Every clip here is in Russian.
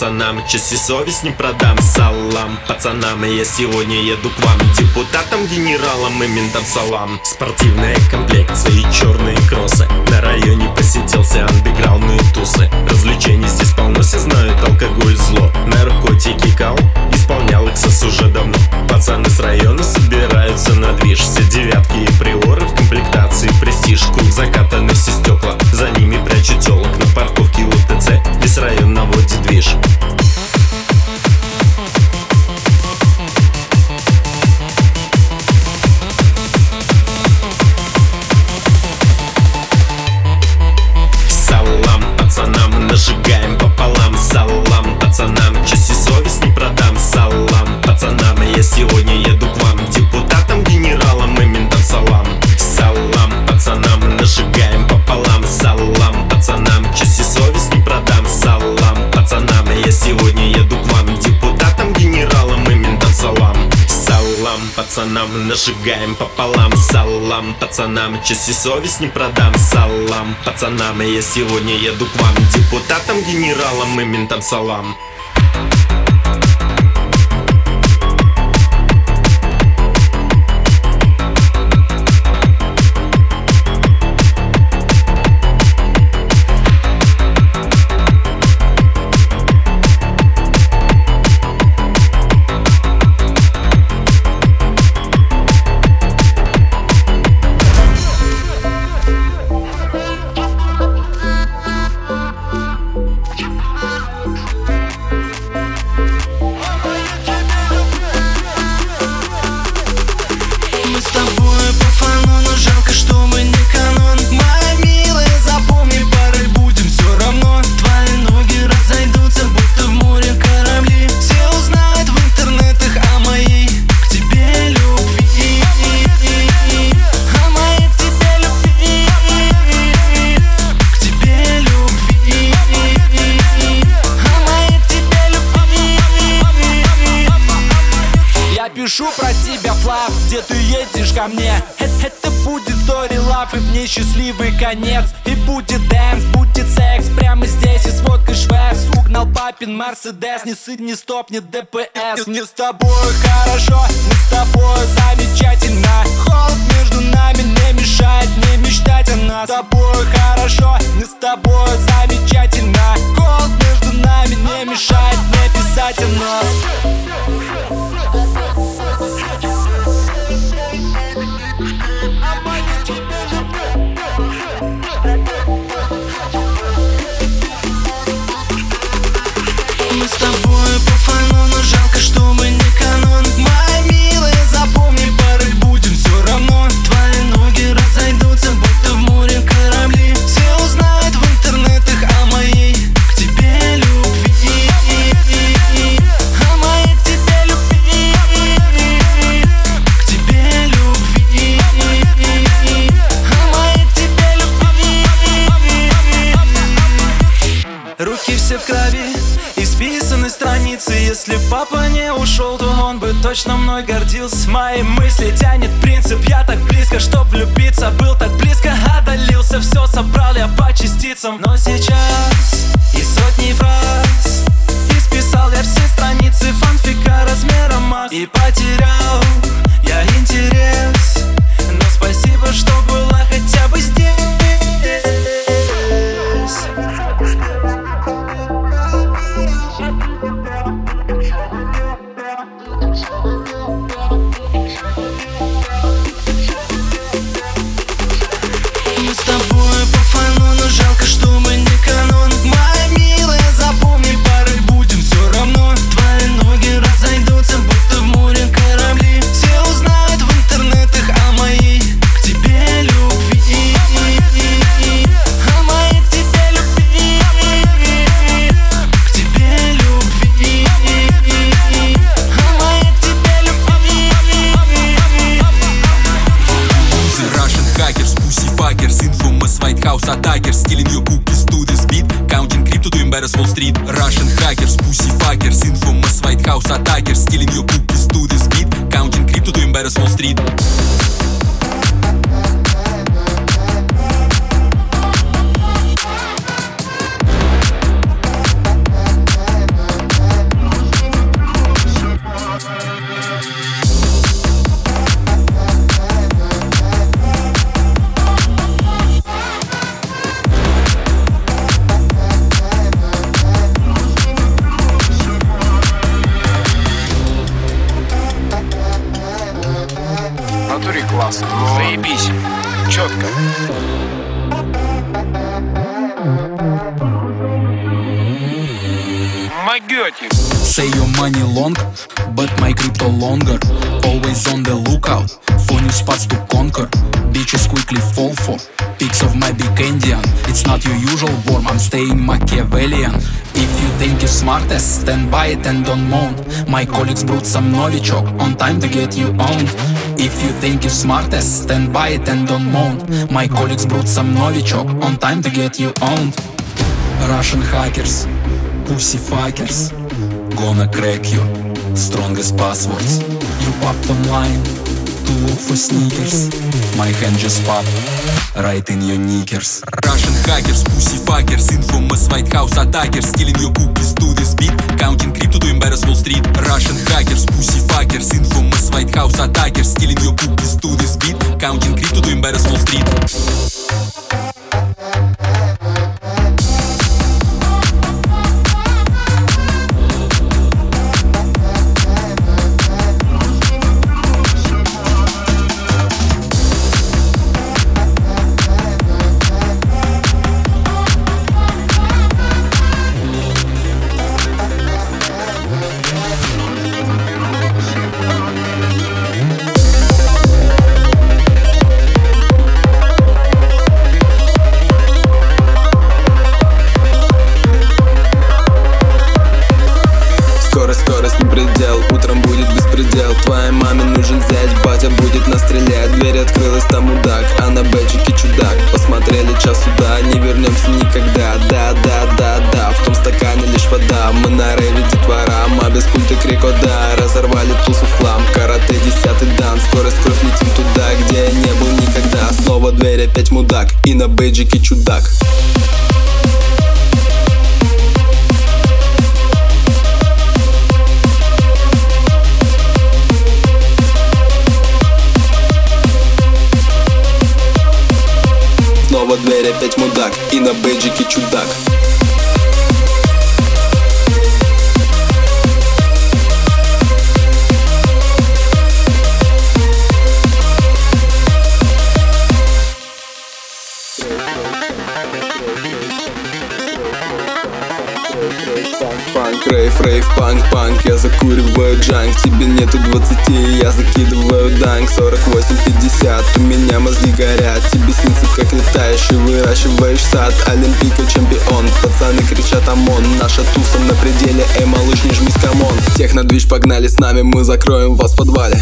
Пацанам. Честь и совесть не продам Салам. Пацанам Я сегодня еду к вам. Депутатам, генералам и ментам салам. Спортивная комплекция и черные кроссы. На районе посетился андеграундные тусы. Развлечений здесь полно, все знают алкоголь зло. Наркотики кал, исполнял Лексус уже давно. Пацаны с района собираются на движ. Все девятки и приоры в комплектации. Престиж Круг закатаны все стекла, за ними прячут телок На парковке УТЦ, весь район наводит движ пацанам, нажигаем пополам Салам. Пацанам, честь и совесть не продам Салам. Пацанам, я сегодня еду к вам Депутатам, генералам и ментам салам не ДПС. Не с тобой хорошо, мной гордился Мои мысли тянет принцип. Я так близко, чтоб влюбиться Был так близко, одолился. Все собрал я по частицам. Но fuckers, infamous White House attackers, stealing your cookies to this beat, counting crypto to embarrass Wall Street. Russian hackers, pussy fuckers, infamous White House attackers, stealing your cookies to this beat, counting crypto to embarrass Wall Street. You're stand by it and don't moan. My colleagues brought some novichok on time to get you owned. If you think you're smartest, stand by it and don't moan. My colleagues brought some novichok on time to get you owned. Russian hackers, pussy fuckers, gonna crack you. Strongest passwords. You popped online to look for sneakers. My hand just popped right in your knickers. Russian hackers, pussy fuckers, infamous White House attackers, stealing your cookies to this beat, counting crypto to embarrass Wall Street. Russian hackers, pussy fuckers, infamous White House attackers, stealing your cookies to this beat, counting crypto to embarrass Wall Street. Снова дверь, опять мудак. И на бейджике чудак Панк, рейв, рейв, панк, панк Я закуриваю junk. Тебе нету 20, я закидываю dunk. 48-50, у меня мозги горят. Тебе снится, как летаешь и выращиваешь сад. Олимпийка чемпион, пацаны кричат ОМОН. Наша туса на пределе, эй, малыш, не жмись, come on. Технодвиж, погнали с нами, мы закроем вас в подвале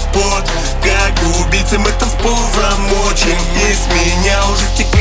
в пот. Как убийцы мы танцпол замочим И с меня уже стекает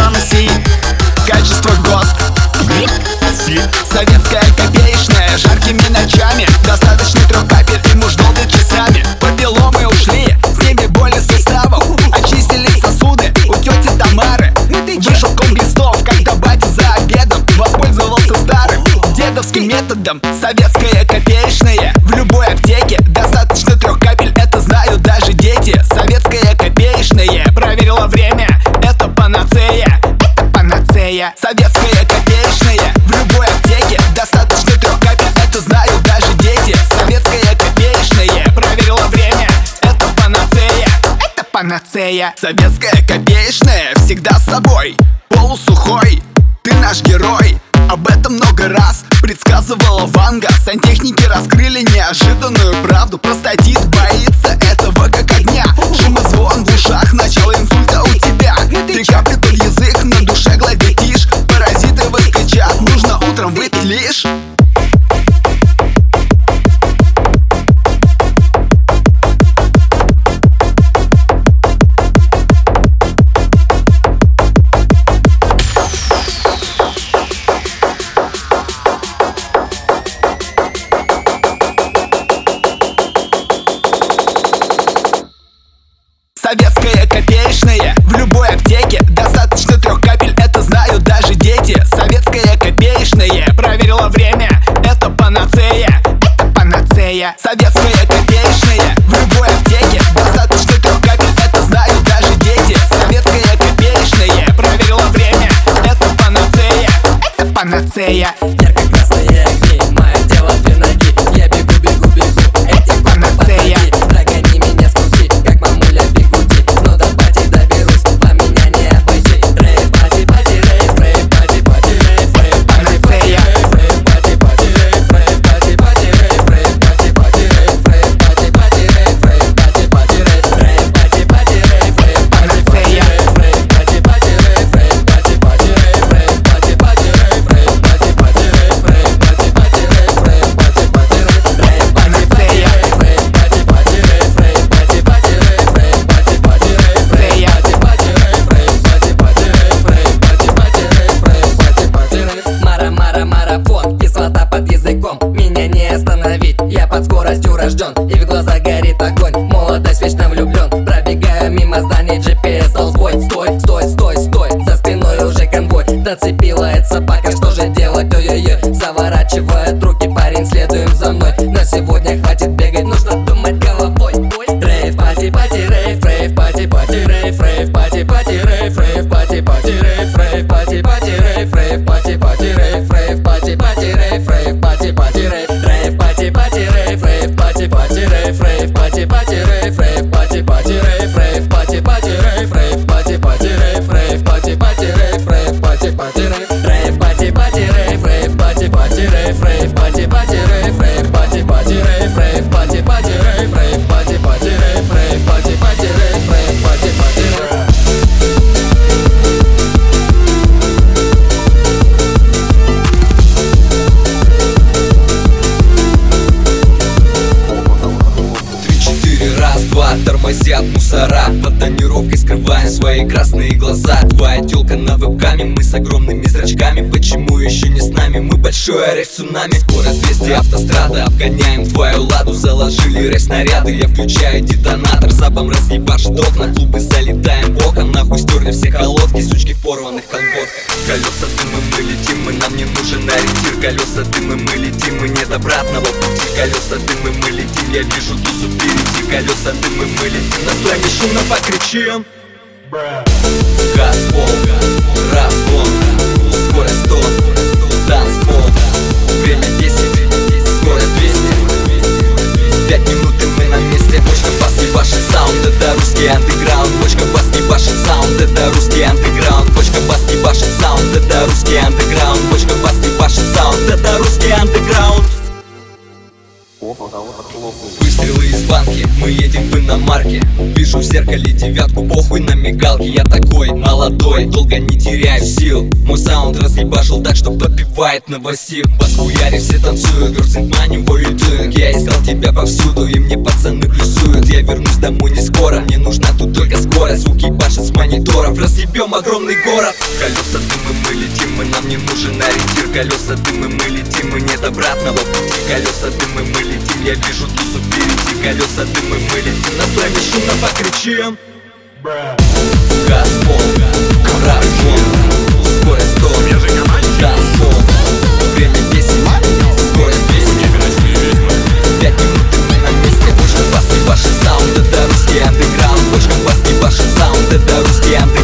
Ванси Качество ГОСТ Советская копеечная Жаркими ночами Достаточно трех капель И муж долго часами панацея. Советская копеечная всегда с собой. Полусухой, ты наш герой. Об этом много раз предсказывала Ванга. Сантехники раскрыли неожиданную правду. Простатит боится это say yeah. Большой рейв цунами Скорость 200 автострада, обгоняем твою ладу Заложили рейв снаряды, я включаю детонатор Запом разъебашит окна, клубы залетаем боком Нахуй стерли все колодки, сучки в порванных колготках. Колеса дымы, мы летим, мы нам не нужен ориентир. Колеса дымы, мы летим, мы нет обратного пути. Колеса дымы, мы летим, я вижу тусу впереди. Колеса дымы, мы летим, на слайме шумно покричим это русский андеграунд Выстрелы из банки, мы едем в иномарке. Вижу в зеркале девятку, похуй на мигалке Я такой молодой, долго не теряю сил. Мой саунд разъебашил так, что попивает новосил Бас хуяри, все танцуют, what you doing? Я искал тебя повсюду, и мне пацаны плюсуют. Я вернусь домой не скоро, мне нужна тут только скорость. Звуки башен с мониторов, разъебем огромный город. Колеса дымы, мы летим, мы нам не нужен ориентир. Колеса дымы, мы летим, и нет обратного пути. Колеса дымы, мы летим, я вижу тусу впереди Колеса дымы, мы летим, на слайме шумно покричим. Газ, пол, разгон, скорость 100, танцпол Время 10, скорость 200 Пять минут и мы на месте Бочка бас ебашит саунд, это русский андеграунд Бочка бас ебашит саунд, это русский андеграунд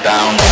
down.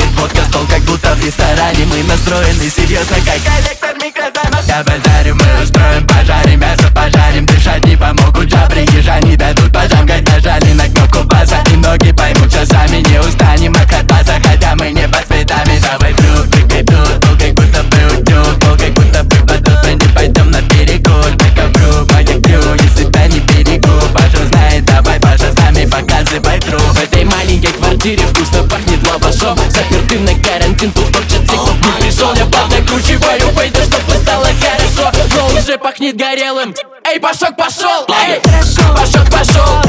Водка стол, как будто в ресторане. Мы настроены серьезно, как коллектор микрозаймов Заперты на карантин, тут торчат циклоп пришел, я подокручиваю Пойду, чтобы стало хорошо. Но уже пахнет горелым. Эй, пошок пошел, эй! Пошок пошел.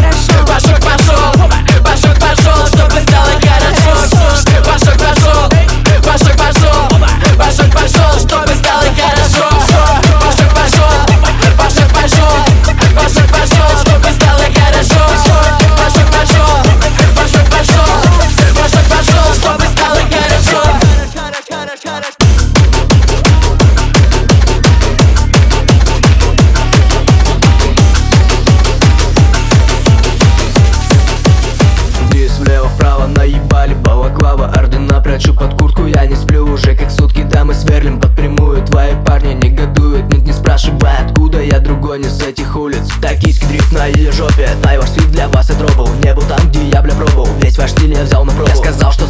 прячу под куртку, я не сплю уже как сутки Да мы сверлим под прямую, твои парни негодуют Нет, не спрашивай откуда, я другой не с этих улиц. Токийский дрифт на ее жопе, Тайвар свит для вас и дробл Не был там, где я бля пробовал, весь ваш стиль я взял на пробу. Я сказал, что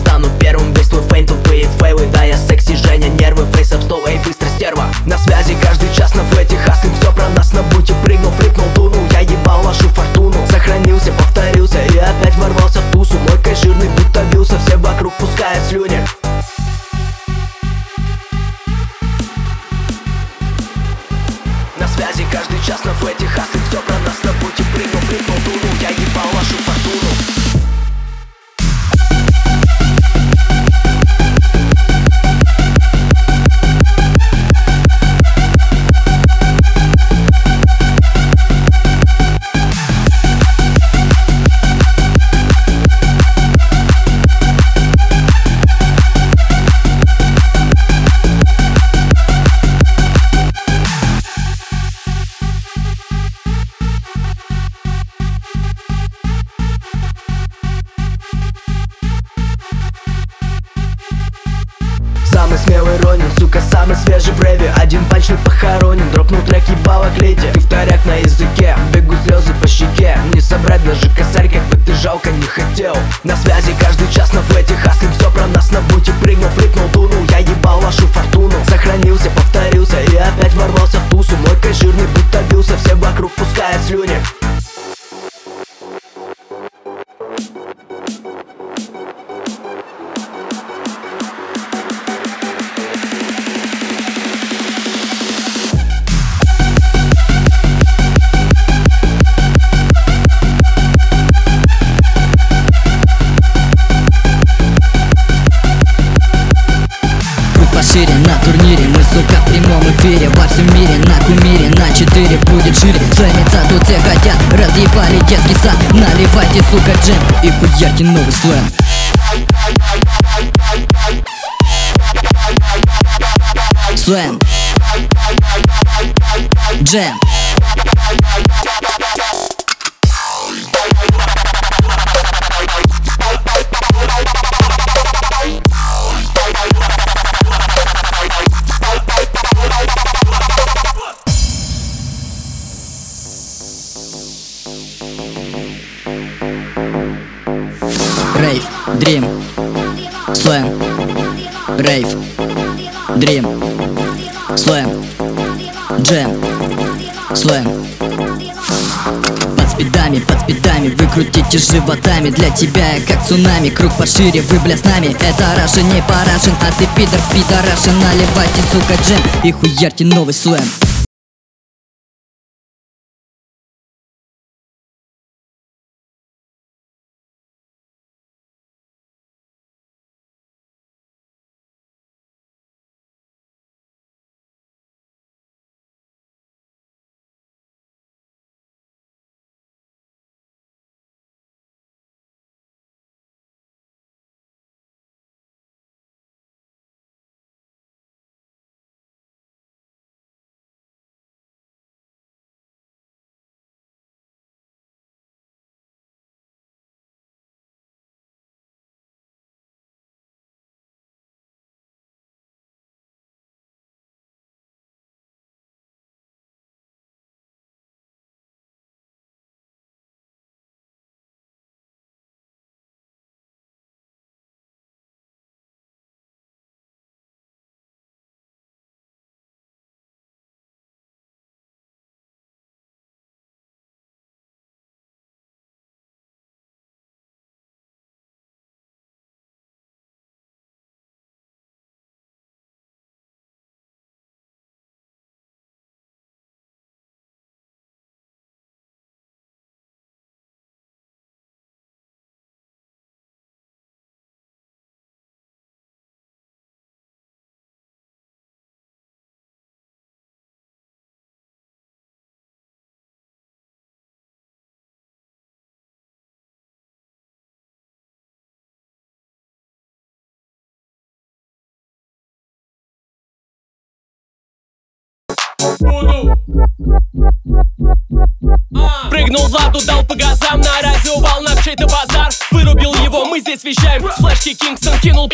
Джем. Рейв, дрим, слэм, рейв, дрим, слэм, джем. Слэм. Под спидами, под спидами Вы крутите животами. Для тебя я как цунами Круг пошире, вы бля с нами. Это Раша не парашин А ты пидор, пидорашин Наливайте, сука, джем И хуярьте новый слэм Прыгнул в ладу, дал по газам На радиоволнах чей-то базар. Вырубил его, мы здесь вещаем. Флешки Кингстон кинул.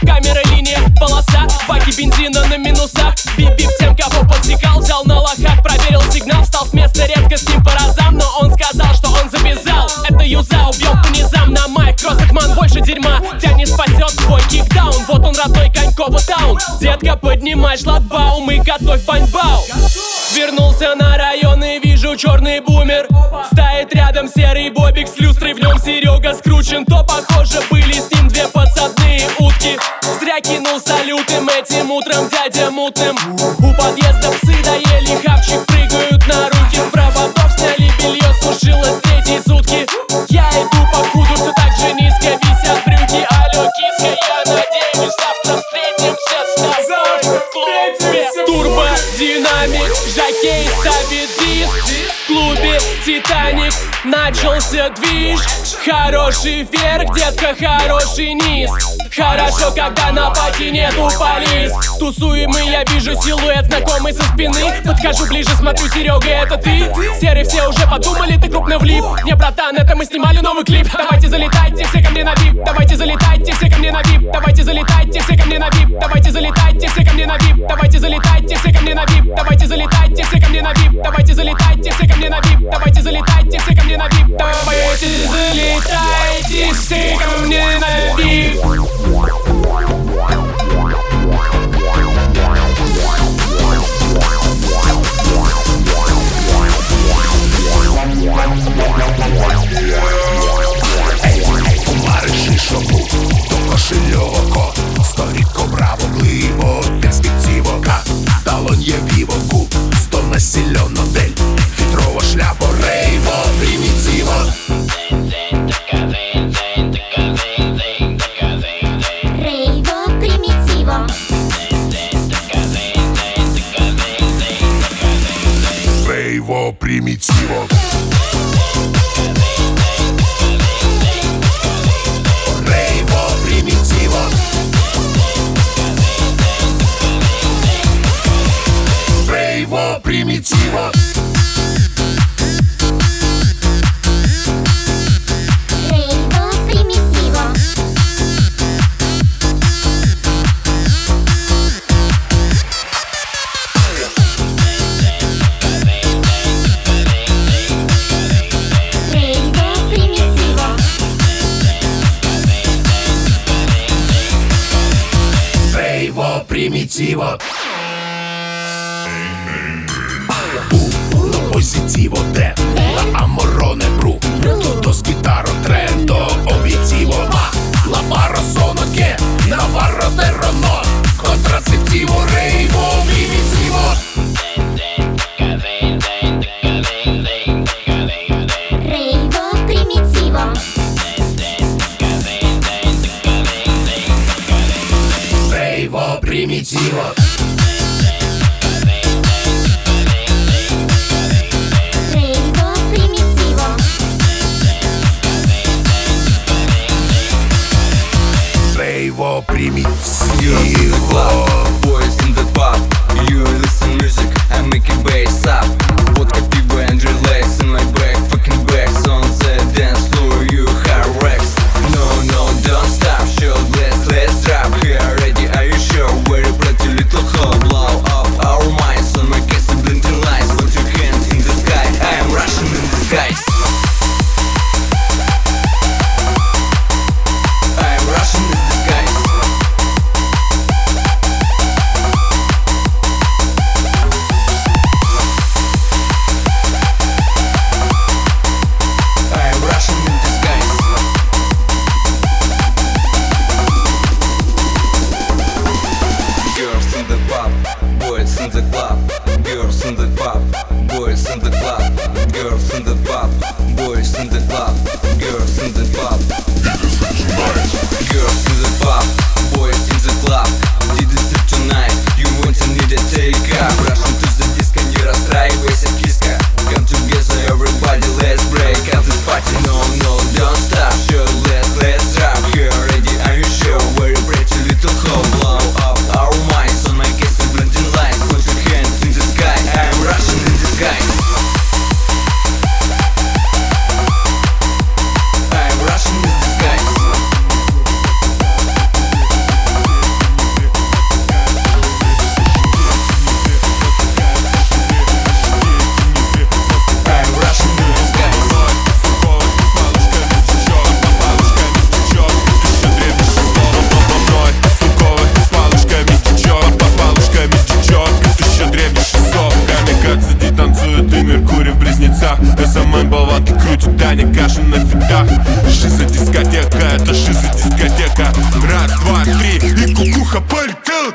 Камера, линия, полоса Баки бензина на минусах. Бип-бип тем, кого подсекал Взял на лохах, проверил сигнал Встал с места резко с ним по разам Но он сказал, что он завязал. Это юза, убьет Кроссакман, больше дерьма. Тебя не спасет твой кикдаун. Вот он родной Конькова таун Детка, поднимай шлагбаум и готовь баньбау. Вернулся на район и вижу черный бумер. Стоит рядом серый бобик с люстрой В нем Серега скручен. То похоже были с ним две подсадные утки. Зря кинул салют им этим утром дядя мутным. У подъезда псы доели хавчик Прыгают на руки. С проводов Сняли белье, сушилось третьи сутки. Я иду по динамик. Жакей ставит динамик Титаник начался движ. Хороший вверх, детка, хороший низ. Хорошо, когда на пати нету полис Тусуем и я вижу силуэт знакомый со спины. Подхожу ближе, смотрю, Серега, это ты? Серый все уже подумали, ты крупно влип. Не, братан, это мы снимали новый клип. Давайте залетайте все ко мне на вип. Давайте залетайте все ко мне на вип. Давайте залетайте все ко мне на вип. Давайте залетайте все ко мне на вип. Давайте залетайте все ко мне на вип. Давайте залетайте все ко мне на вип. Давайте залетайте все ко мне на вип. Давайте залетайте все ко мне на вип Давайте залетайте все ко мне на вип. Fumare Тишому до кошель око, сторінко право перспективока, талон є вівоку, сто насільоно дель, вітрова шляпа, рейво, примітиво. Рейво примитиво. Рейво примітиво. И кукуха полетела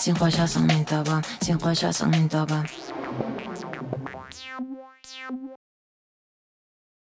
鲜花，小送你一大把。鲜花，小送你一大把。